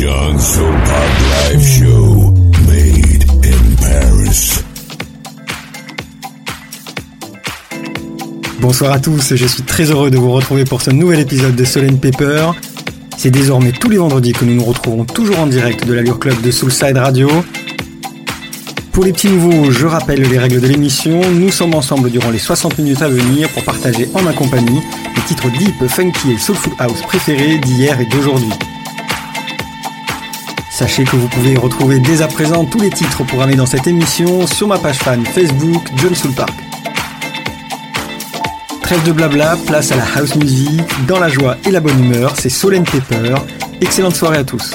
John Live Show made in Paris. Bonsoir à tous, je suis très heureux de vous retrouver pour ce nouvel épisode de Solène Paper. C'est désormais tous les vendredis que nous nous retrouvons toujours en direct de l'Allure Club de Soulside Radio. Pour les petits nouveaux, je rappelle les règles de l'émission. Nous sommes ensemble durant les 60 minutes à venir pour partager en ma compagnie les titres deep, funky et soulful house préférés d'hier et d'aujourd'hui. Sachez que vous pouvez retrouver dès à présent tous les titres programmés dans cette émission sur ma page fan Facebook John Soul Park. Trêve de blabla, place à la house music, dans la joie et la bonne humeur, c'est Solène Pepper. Excellente soirée à tous.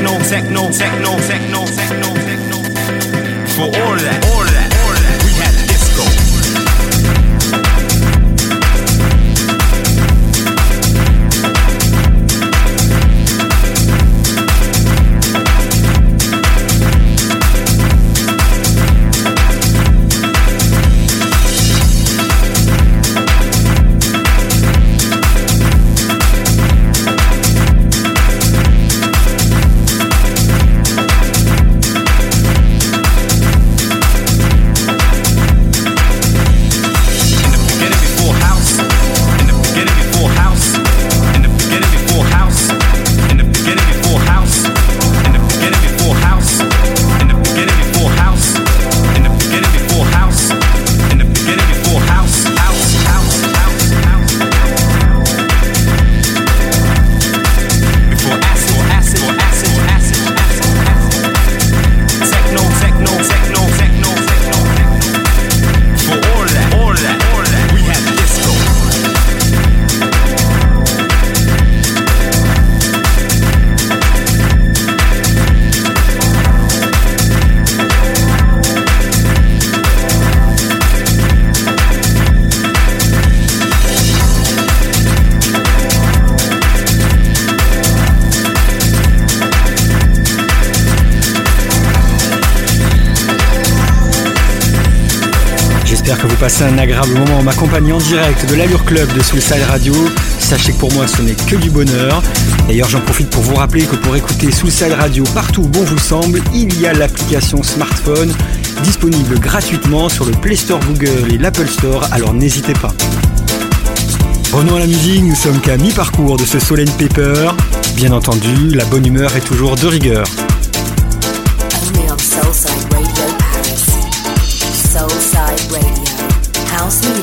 Techno, techno, techno, techno, techno, techno. For all that, all that, Passez un agréable moment en m'accompagnant en direct de l'Allure Club de Soulside Radio. Sachez que pour moi ce n'est que du bonheur. D'ailleurs j'en profite pour vous rappeler que pour écouter Soulside Radio partout où bon vous semble, il y a l'application smartphone disponible gratuitement sur le Play Store Google et l'Apple Store, alors n'hésitez pas. Revenons à la musique, nous sommes qu'à mi-parcours de ce Solen Paper. Bien entendu, la bonne humeur est toujours de rigueur.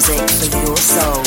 Music for your soul.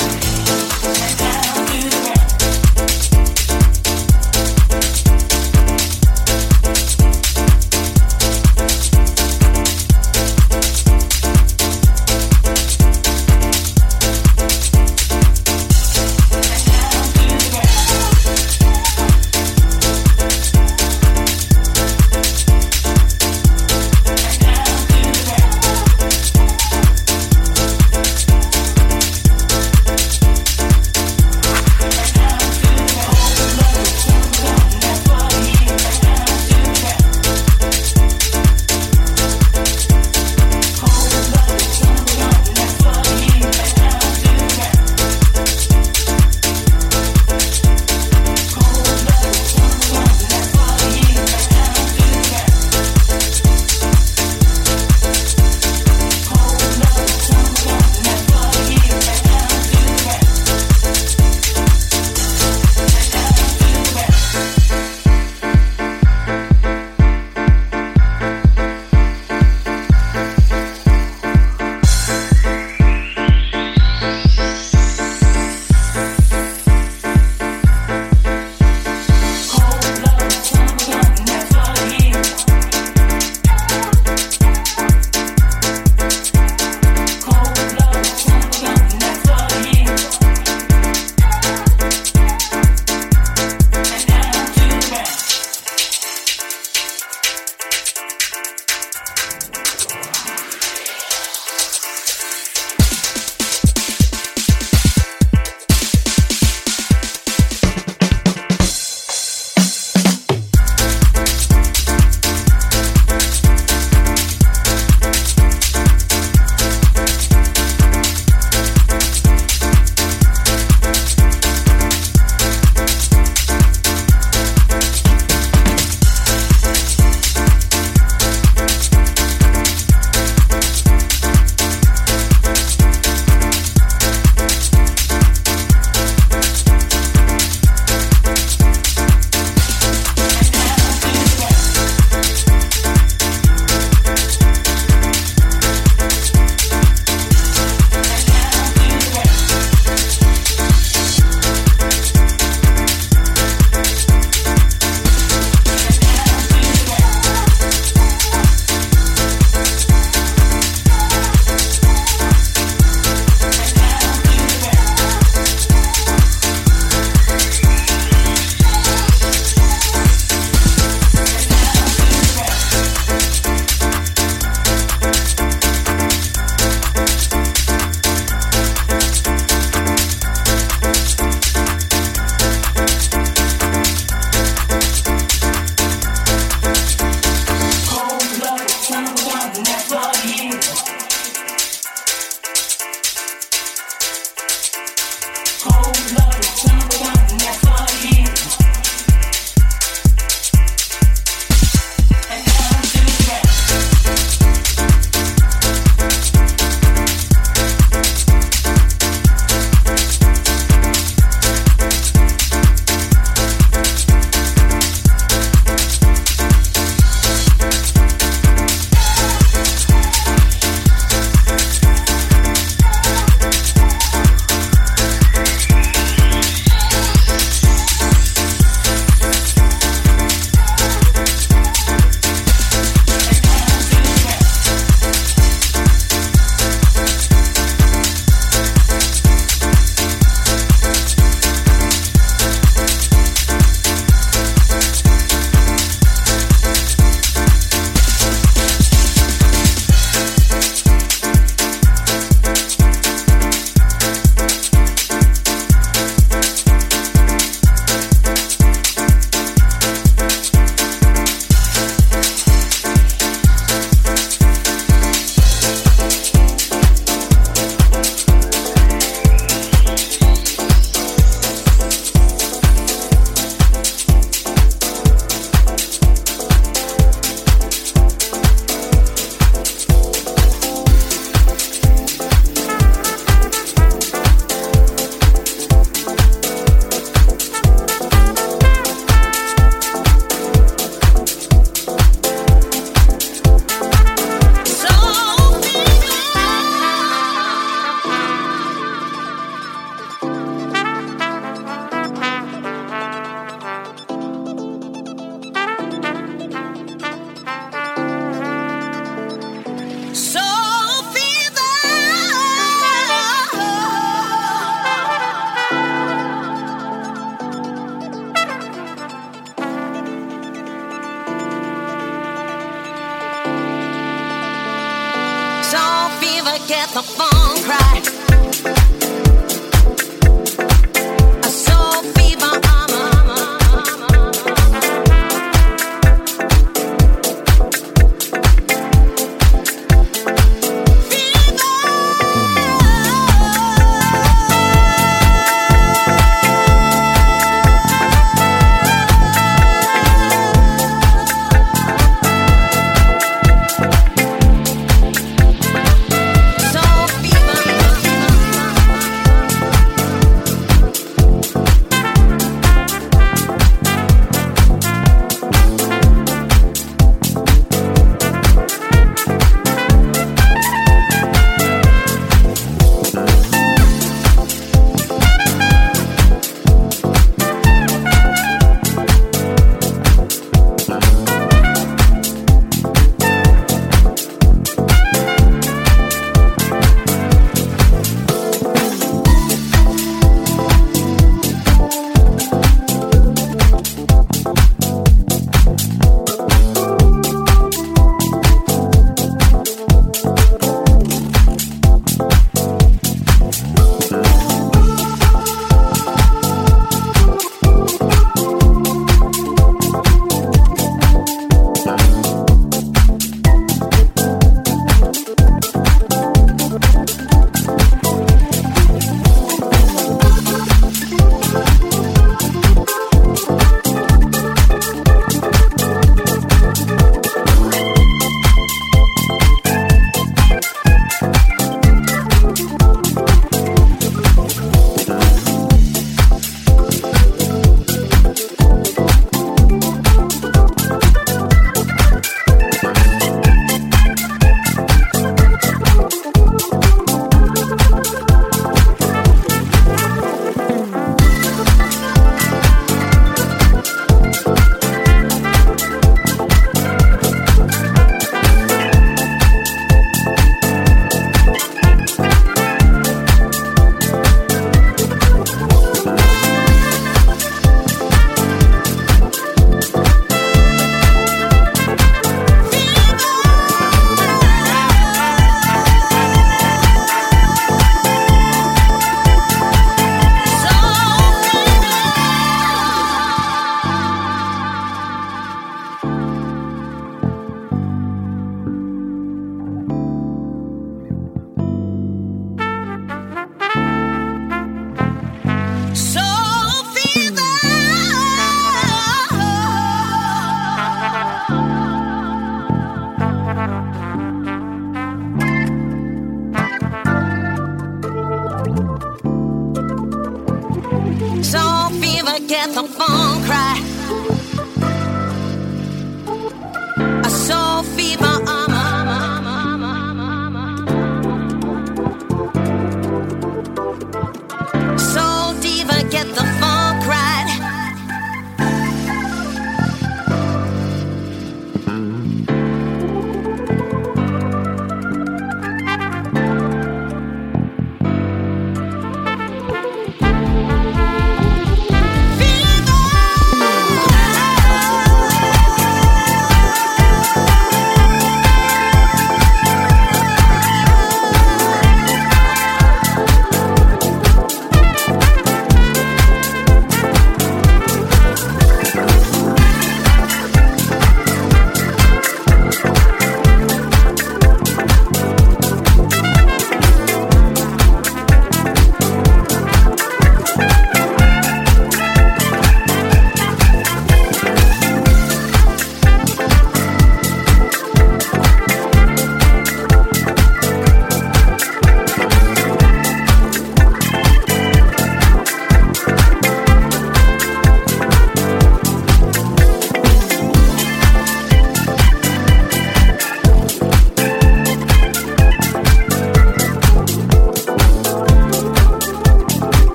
Soul fever, get the phone cry.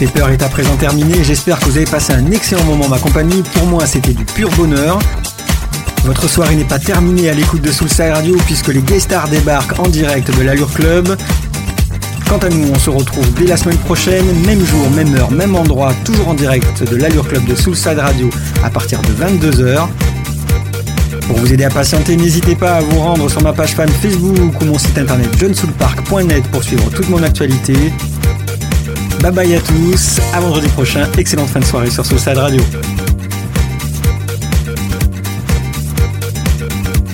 Paper est à présent terminé. J'espère que vous avez passé un excellent moment en ma compagnie. Pour moi, c'était du pur bonheur. Votre soirée n'est pas terminée à l'écoute de Soulside Radio puisque les guest stars débarquent en direct de l'Allure Club. Quant à nous, on se retrouve dès la semaine prochaine, même jour, même heure, même endroit, toujours en direct de l'Allure Club de Soulside Radio à partir de 22h. Pour vous aider à patienter, n'hésitez pas à vous rendre sur ma page fan Facebook ou mon site internet johnsoulpark.net pour suivre toute mon actualité. Bye bye à tous, à vendredi prochain, excellente fin de soirée sur Soulside Radio.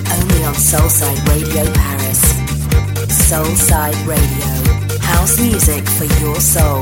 Only on Soulside Radio Paris. Soulside Radio. House music for your soul.